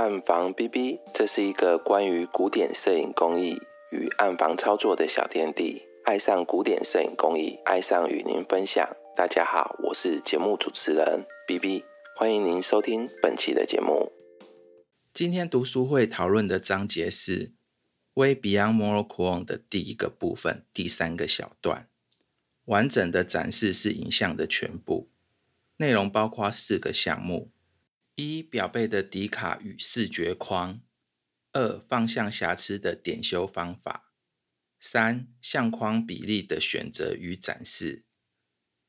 暗房 B B，这是一个关于古典摄影工艺与暗房操作的小天地。爱上古典摄影工艺，爱上与您分享。大家好，我是节目主持人 B B，欢迎您收听本期的节目。今天读书会讨论的章节是《Way Beyond Monochrome》的第一个部分，第三个小段。完整的展示是影像的全部，内容包括四个项目。一表背的底卡与视觉框，二方向瑕疵的点修方法，三相框比例的选择与展示，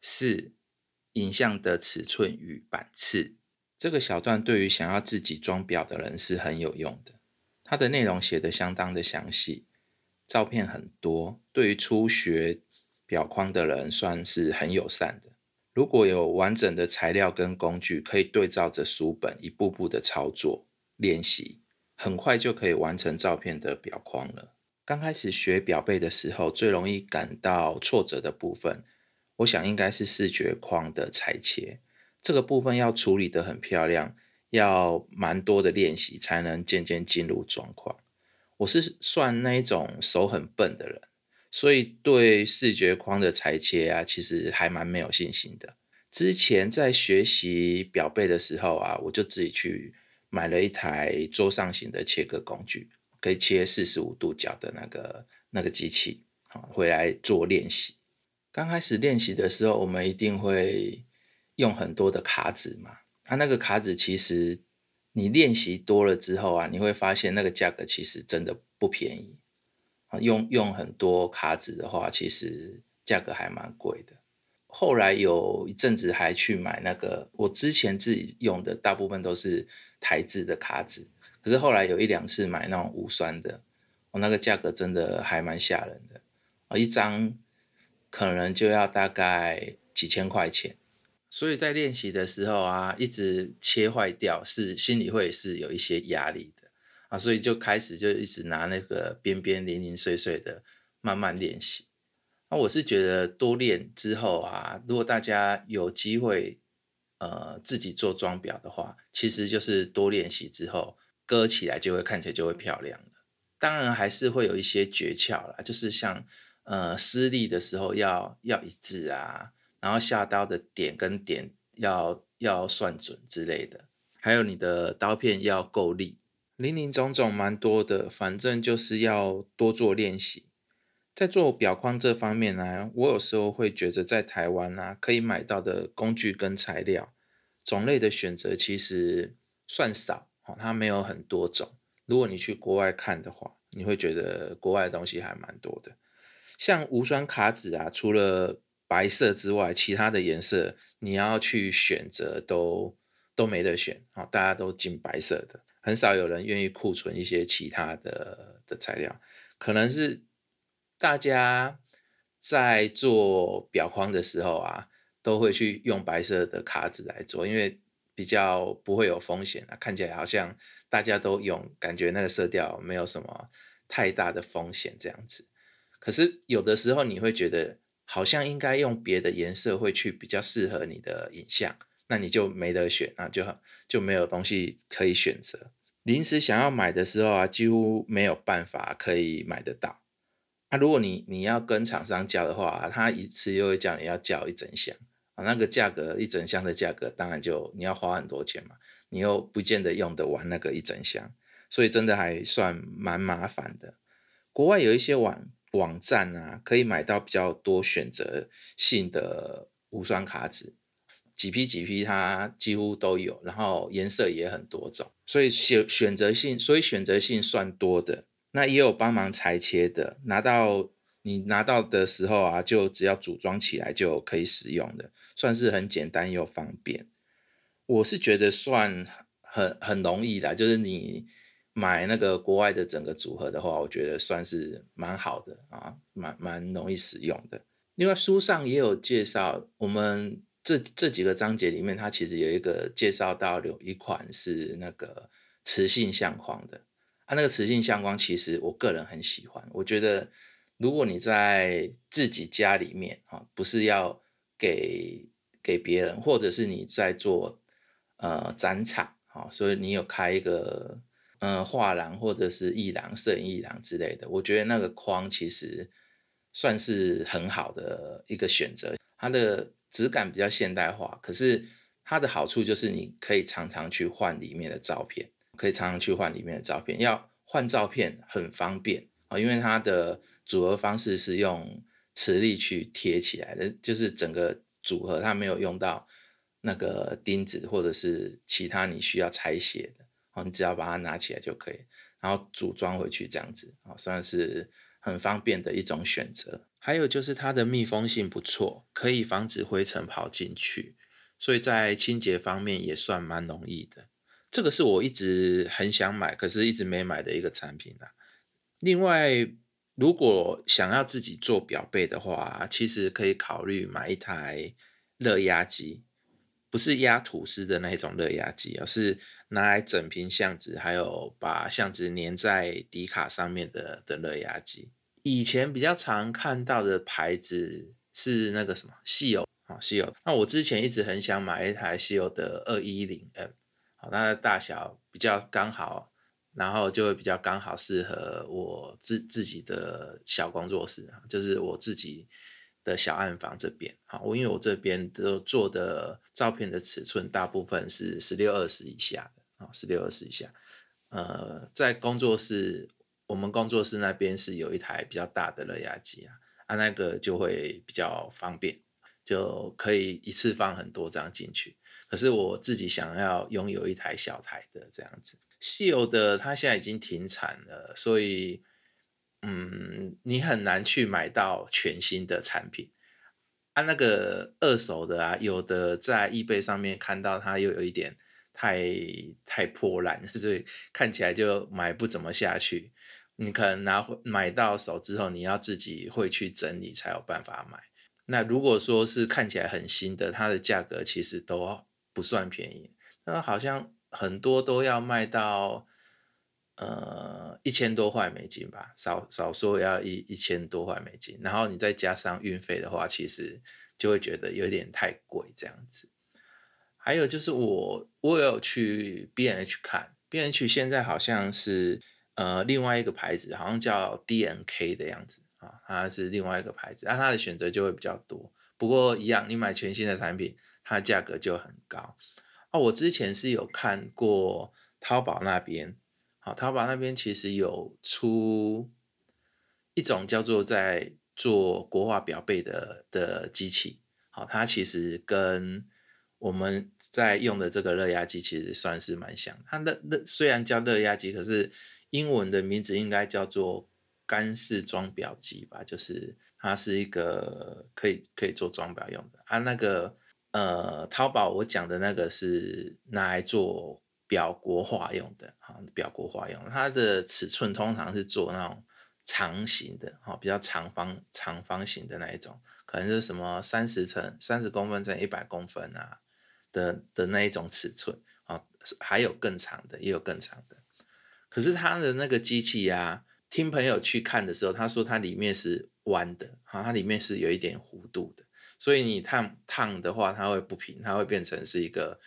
四影像的尺寸与版次。这个小段对于想要自己装表的人是很有用的，它的内容写得相当的详细，照片很多，对于初学表框的人算是很友善的。如果有完整的材料跟工具，可以对照着书本一步步的操作练习，很快就可以完成照片的表框了。刚开始学表背的时候，最容易感到挫折的部分，我想应该是视觉框的裁切。这个部分要处理得很漂亮，要蛮多的练习才能渐渐进入状况。我是算那一种手很笨的人。所以对视觉框的裁切啊，其实还蛮没有信心的。之前在学习表背的时候啊，我就自己去买了一台桌上型的切割工具，可以切四十五度角的那个那个机器，好回来做练习。刚开始练习的时候，我们一定会用很多的卡纸嘛。它那个卡纸其实你练习多了之后啊，你会发现那个价格其实真的不便宜。用用很多卡纸的话，其实价格还蛮贵的。后来有一阵子还去买那个，我之前自己用的大部分都是台制的卡纸，可是后来有一两次买那种无酸的，我那个价格真的还蛮吓人的啊，一张可能就要大概几千块钱。所以在练习的时候啊，一直切坏掉，是心里会是有一些压力的。啊，所以就开始就一直拿那个边边零零碎碎的慢慢练习。那我是觉得多练之后啊，如果大家有机会呃自己做装裱的话，其实就是多练习之后割起来就会看起来就会漂亮。当然还是会有一些诀窍啦，就是像呃施力的时候要要一致啊，然后下刀的点跟点要要算准之类的，还有你的刀片要够力。林林总总蛮多的，反正就是要多做练习。在做表框这方面呢，我有时候会觉得在台湾啊，可以买到的工具跟材料种类的选择其实算少哦，它没有很多种。如果你去国外看的话，你会觉得国外的东西还蛮多的。像无酸卡纸啊，除了白色之外，其他的颜色你要去选择都都没得选啊，大家都进白色的。很少有人愿意库存一些其他的的材料，可能是大家在做表框的时候啊，都会去用白色的卡纸来做，因为比较不会有风险啊，看起来好像大家都用，感觉那个色调没有什么太大的风险这样子。可是有的时候你会觉得好像应该用别的颜色会去比较适合你的影像。那你就没得选啊，就很就没有东西可以选择。临时想要买的时候啊，几乎没有办法可以买得到。那如果你你要跟厂商叫的话，他一次又会叫你要叫一整箱啊，那个价格一整箱的价格，当然就你要花很多钱嘛，你又不见得用得完那个一整箱，所以真的还算蛮麻烦的。国外有一些网网站啊，可以买到比较多选择性的无酸卡纸。几批几批，它几乎都有，然后颜色也很多种，所以选选择性，所以选择性算多的。那也有帮忙裁切的，拿到你拿到的时候啊，就只要组装起来就可以使用的，算是很简单又方便。我是觉得算很很容易的，就是你买那个国外的整个组合的话，我觉得算是蛮好的啊，蛮蛮容易使用的。另外书上也有介绍我们。这这几个章节里面，它其实有一个介绍到有一款是那个磁性相框的啊，那个磁性相框其实我个人很喜欢。我觉得如果你在自己家里面啊，不是要给给别人，或者是你在做呃展场啊，所以你有开一个嗯画廊或者是艺廊、摄影艺廊之类的，我觉得那个框其实算是很好的一个选择。它的质感比较现代化，可是它的好处就是你可以常常去换里面的照片，可以常常去换里面的照片。要换照片很方便啊，因为它的组合方式是用磁力去贴起来的，就是整个组合它没有用到。那个钉子或者是其他你需要拆卸的，哦，你只要把它拿起来就可以，然后组装回去这样子，啊，算是很方便的一种选择。还有就是它的密封性不错，可以防止灰尘跑进去，所以在清洁方面也算蛮容易的。这个是我一直很想买，可是一直没买的一个产品啦。另外，如果想要自己做表背的话，其实可以考虑买一台热压机。不是压吐司的那种热压机，而是拿来整瓶相纸，还有把相纸粘在底卡上面的的热压机。以前比较常看到的牌子是那个什么西欧啊，西欧。那我之前一直很想买一台西欧的二一零 M，好，它的大小比较刚好，然后就会比较刚好适合我自自己的小工作室啊，就是我自己。的小暗房这边，好，我因为我这边都做的照片的尺寸大部分是十六二十以下的，啊，十六二十以下，呃，在工作室，我们工作室那边是有一台比较大的热压机啊，啊，那个就会比较方便，就可以一次放很多张进去。可是我自己想要拥有一台小台的这样子，稀有的它现在已经停产了，所以。嗯，你很难去买到全新的产品啊。那个二手的啊，有的在易贝上面看到它又有一点太太破烂，所以看起来就买不怎么下去。你可能拿买到手之后，你要自己会去整理才有办法买。那如果说是看起来很新的，它的价格其实都不算便宜，那好像很多都要卖到。呃，一千多块美金吧，少少说要一一千多块美金，然后你再加上运费的话，其实就会觉得有点太贵这样子。还有就是我我有去 B H 看，B H 现在好像是呃另外一个牌子，好像叫 D N K 的样子啊，它是另外一个牌子，那它的选择就会比较多。不过一样，你买全新的产品，它的价格就很高。啊，我之前是有看过淘宝那边。好，淘宝那边其实有出一种叫做在做国画表背的的机器。好，它其实跟我们在用的这个热压机其实算是蛮像。它的热虽然叫热压机，可是英文的名字应该叫做干式装裱机吧？就是它是一个可以可以做装裱用的。啊，那个呃，淘宝我讲的那个是拿来做。表国画用的，哈，表国画用，它的尺寸通常是做那种长形的，哈，比较长方长方形的那一种，可能是什么三十乘三十公分乘一百公分啊的的那一种尺寸，啊，还有更长的，也有更长的。可是它的那个机器呀，听朋友去看的时候，他说它里面是弯的，哈，它里面是有一点弧度的，所以你烫烫的话，它会不平，它会变成是一个。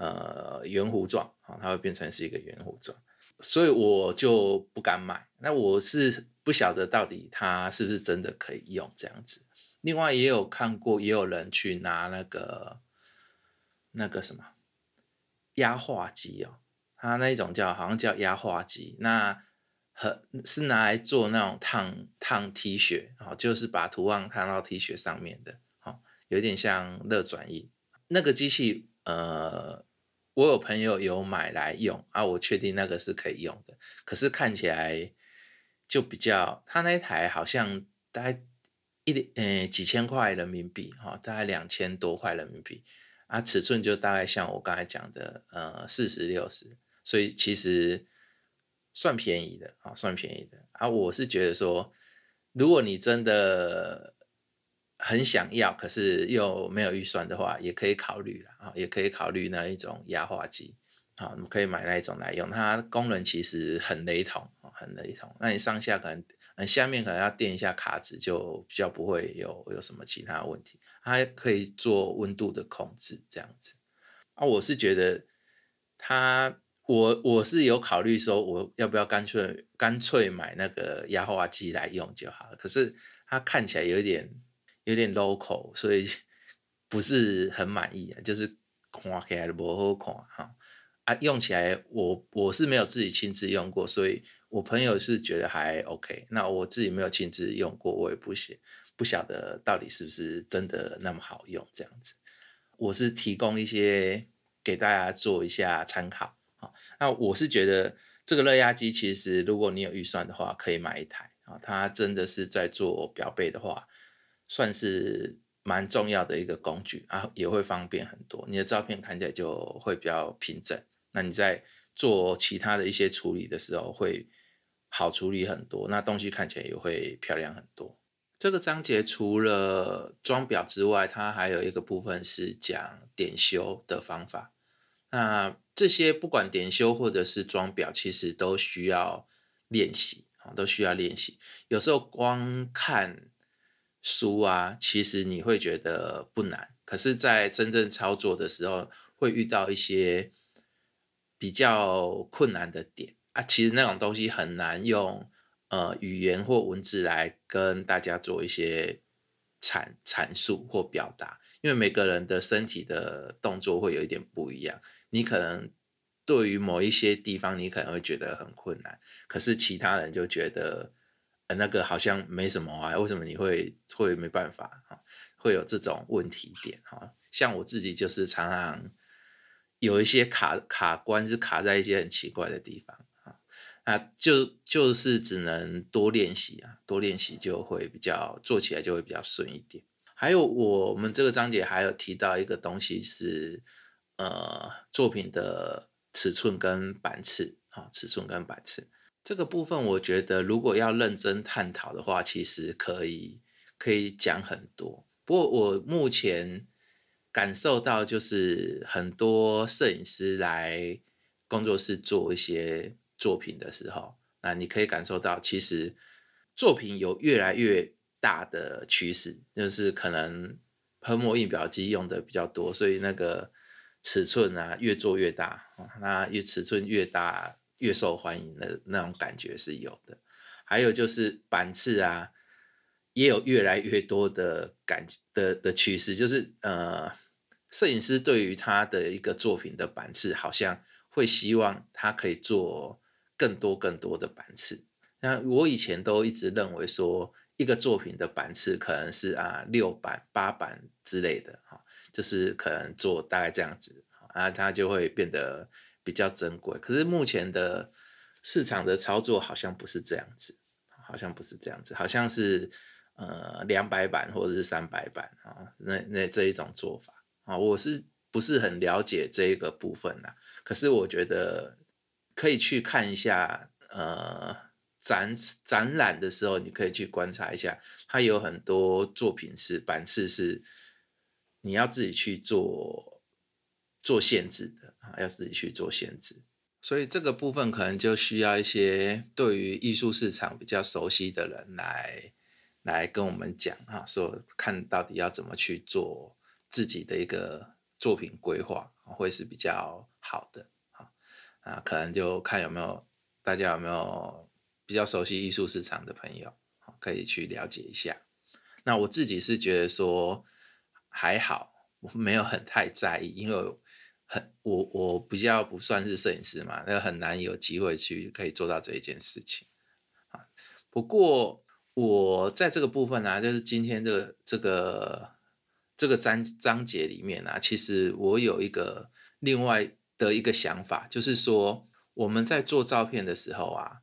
呃，圆弧状啊，它会变成是一个圆弧状，所以我就不敢买。那我是不晓得到底它是不是真的可以用这样子。另外也有看过，也有人去拿那个那个什么压化机哦，它那一种叫好像叫压化机，那和是拿来做那种烫烫 T 恤啊，就是把图案烫到 T 恤上面的，好，有点像热转印那个机器，呃。我有朋友有买来用啊，我确定那个是可以用的。可是看起来就比较，他那台好像大概一点呃几千块人民币哈，大概两千多块人民币啊，尺寸就大概像我刚才讲的呃四十六十，所以其实算便宜的啊，算便宜的啊。我是觉得说，如果你真的。很想要，可是又没有预算的话，也可以考虑了啊，也可以考虑那一种压化机，啊，你可以买那一种来用。它功能其实很雷同啊，很雷同。那你上下可能，嗯，下面可能要垫一下卡子，就比较不会有有什么其他问题。它可以做温度的控制，这样子。啊，我是觉得它我我是有考虑说我要不要干脆干脆买那个压花机来用就好了，可是它看起来有点有点 local，所以 不是很满意啊，就是看起来不好看哈。啊，用起来我我是没有自己亲自用过，所以我朋友是觉得还 OK，那我自己没有亲自用过，我也不晓不晓得到底是不是真的那么好用这样子，我是提供一些给大家做一下参考。那我是觉得这个热压机其实如果你有预算的话，可以买一台啊。它真的是在做表背的话，算是蛮重要的一个工具啊，也会方便很多。你的照片看起来就会比较平整，那你在做其他的一些处理的时候会好处理很多，那东西看起来也会漂亮很多。这个章节除了装表之外，它还有一个部分是讲点修的方法。那这些不管点修或者是装表，其实都需要练习啊，都需要练习。有时候光看书啊，其实你会觉得不难，可是，在真正操作的时候，会遇到一些比较困难的点啊。其实那种东西很难用呃语言或文字来跟大家做一些阐阐述或表达，因为每个人的身体的动作会有一点不一样。你可能对于某一些地方，你可能会觉得很困难，可是其他人就觉得，呃，那个好像没什么啊，为什么你会会没办法啊？会有这种问题点哈？像我自己就是常常有一些卡卡关，是卡在一些很奇怪的地方啊，那就就是只能多练习啊，多练习就会比较做起来就会比较顺一点。还有我们这个章节还有提到一个东西是。呃，作品的尺寸跟版次啊，尺寸跟版次这个部分，我觉得如果要认真探讨的话，其实可以可以讲很多。不过我目前感受到，就是很多摄影师来工作室做一些作品的时候，那你可以感受到，其实作品有越来越大的趋势，就是可能喷墨印表机用的比较多，所以那个。尺寸啊，越做越大那越尺寸越大越受欢迎的那种感觉是有的。还有就是版次啊，也有越来越多的感的的趋势，就是呃，摄影师对于他的一个作品的版次，好像会希望他可以做更多更多的版次。那我以前都一直认为说，一个作品的版次可能是啊六版八版之类的哈。就是可能做大概这样子啊，它就会变得比较珍贵。可是目前的市场的操作好像不是这样子，好像不是这样子，好像是呃两百版或者是三百版啊，那那这一种做法啊，我是不是很了解这一个部分呢？可是我觉得可以去看一下，呃，展展览的时候你可以去观察一下，它有很多作品是版次是。你要自己去做做限制的啊，要自己去做限制，所以这个部分可能就需要一些对于艺术市场比较熟悉的人来来跟我们讲啊，说看到底要怎么去做自己的一个作品规划，会是比较好的啊啊，可能就看有没有大家有没有比较熟悉艺术市场的朋友，可以去了解一下。那我自己是觉得说。还好，我没有很太在意，因为很我我比较不算是摄影师嘛，那很难有机会去可以做到这一件事情啊。不过我在这个部分呢，就是今天这个这个这个章章节里面呢，其实我有一个另外的一个想法，就是说我们在做照片的时候啊，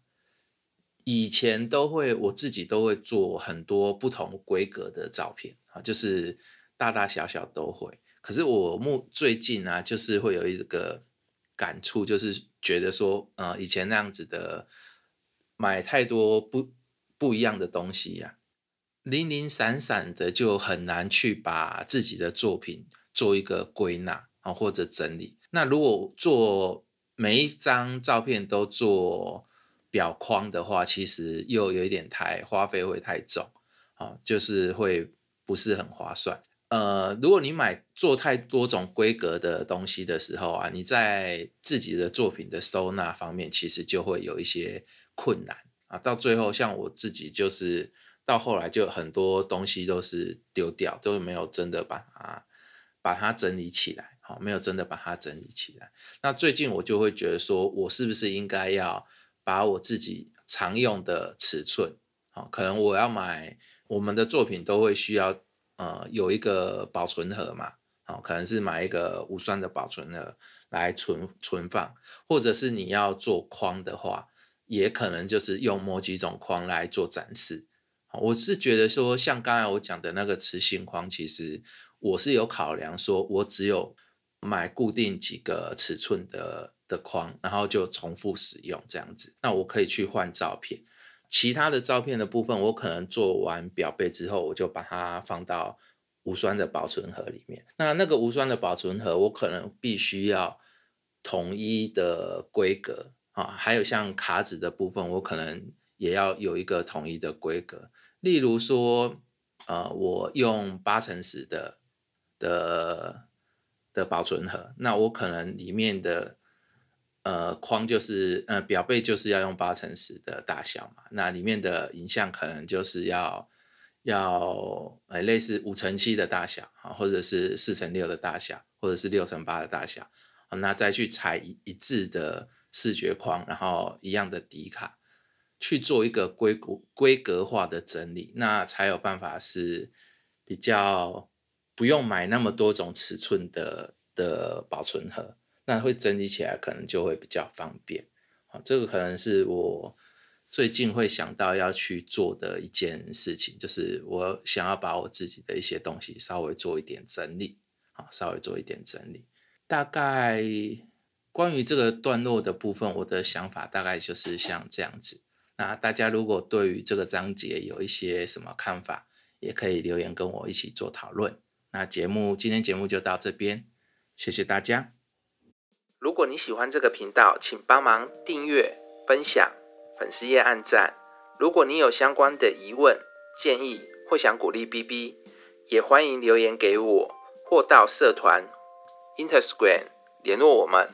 以前都会我自己都会做很多不同规格的照片啊，就是。大大小小都会，可是我目最近呢，就是会有一个感触，就是觉得说，呃，以前那样子的买太多不不一样的东西呀，零零散散的，就很难去把自己的作品做一个归纳啊，或者整理。那如果做每一张照片都做表框的话，其实又有一点太花费会太重啊，就是会不是很划算。呃，如果你买做太多种规格的东西的时候啊，你在自己的作品的收纳方面，其实就会有一些困难啊。到最后，像我自己就是到后来就很多东西都是丢掉，都没有真的把它把它整理起来，好，没有真的把它整理起来。那最近我就会觉得说，我是不是应该要把我自己常用的尺寸，好，可能我要买我们的作品都会需要。呃，有一个保存盒嘛，好，可能是买一个无酸的保存盒来存存放，或者是你要做框的话，也可能就是用某几种框来做展示。我是觉得说，像刚才我讲的那个磁性框，其实我是有考量，说我只有买固定几个尺寸的的框，然后就重复使用这样子，那我可以去换照片。其他的照片的部分，我可能做完表背之后，我就把它放到无酸的保存盒里面。那那个无酸的保存盒，我可能必须要统一的规格啊，还有像卡纸的部分，我可能也要有一个统一的规格。例如说，呃，我用八乘十的的的保存盒，那我可能里面的。呃，框就是呃表背就是要用八乘十的大小嘛，那里面的影像可能就是要要呃类似五乘七的大小啊，或者是四乘六的大小，或者是六乘八的大小那再去裁一一致的视觉框，然后一样的底卡去做一个规规规格化的整理，那才有办法是比较不用买那么多种尺寸的的保存盒。那会整理起来可能就会比较方便，好，这个可能是我最近会想到要去做的一件事情，就是我想要把我自己的一些东西稍微做一点整理，好，稍微做一点整理。大概关于这个段落的部分，我的想法大概就是像这样子。那大家如果对于这个章节有一些什么看法，也可以留言跟我一起做讨论。那节目今天节目就到这边，谢谢大家。如果你喜欢这个频道，请帮忙订阅、分享、粉丝页按赞。如果你有相关的疑问、建议或想鼓励 B B，也欢迎留言给我，或到社团 Instagram 联络我们。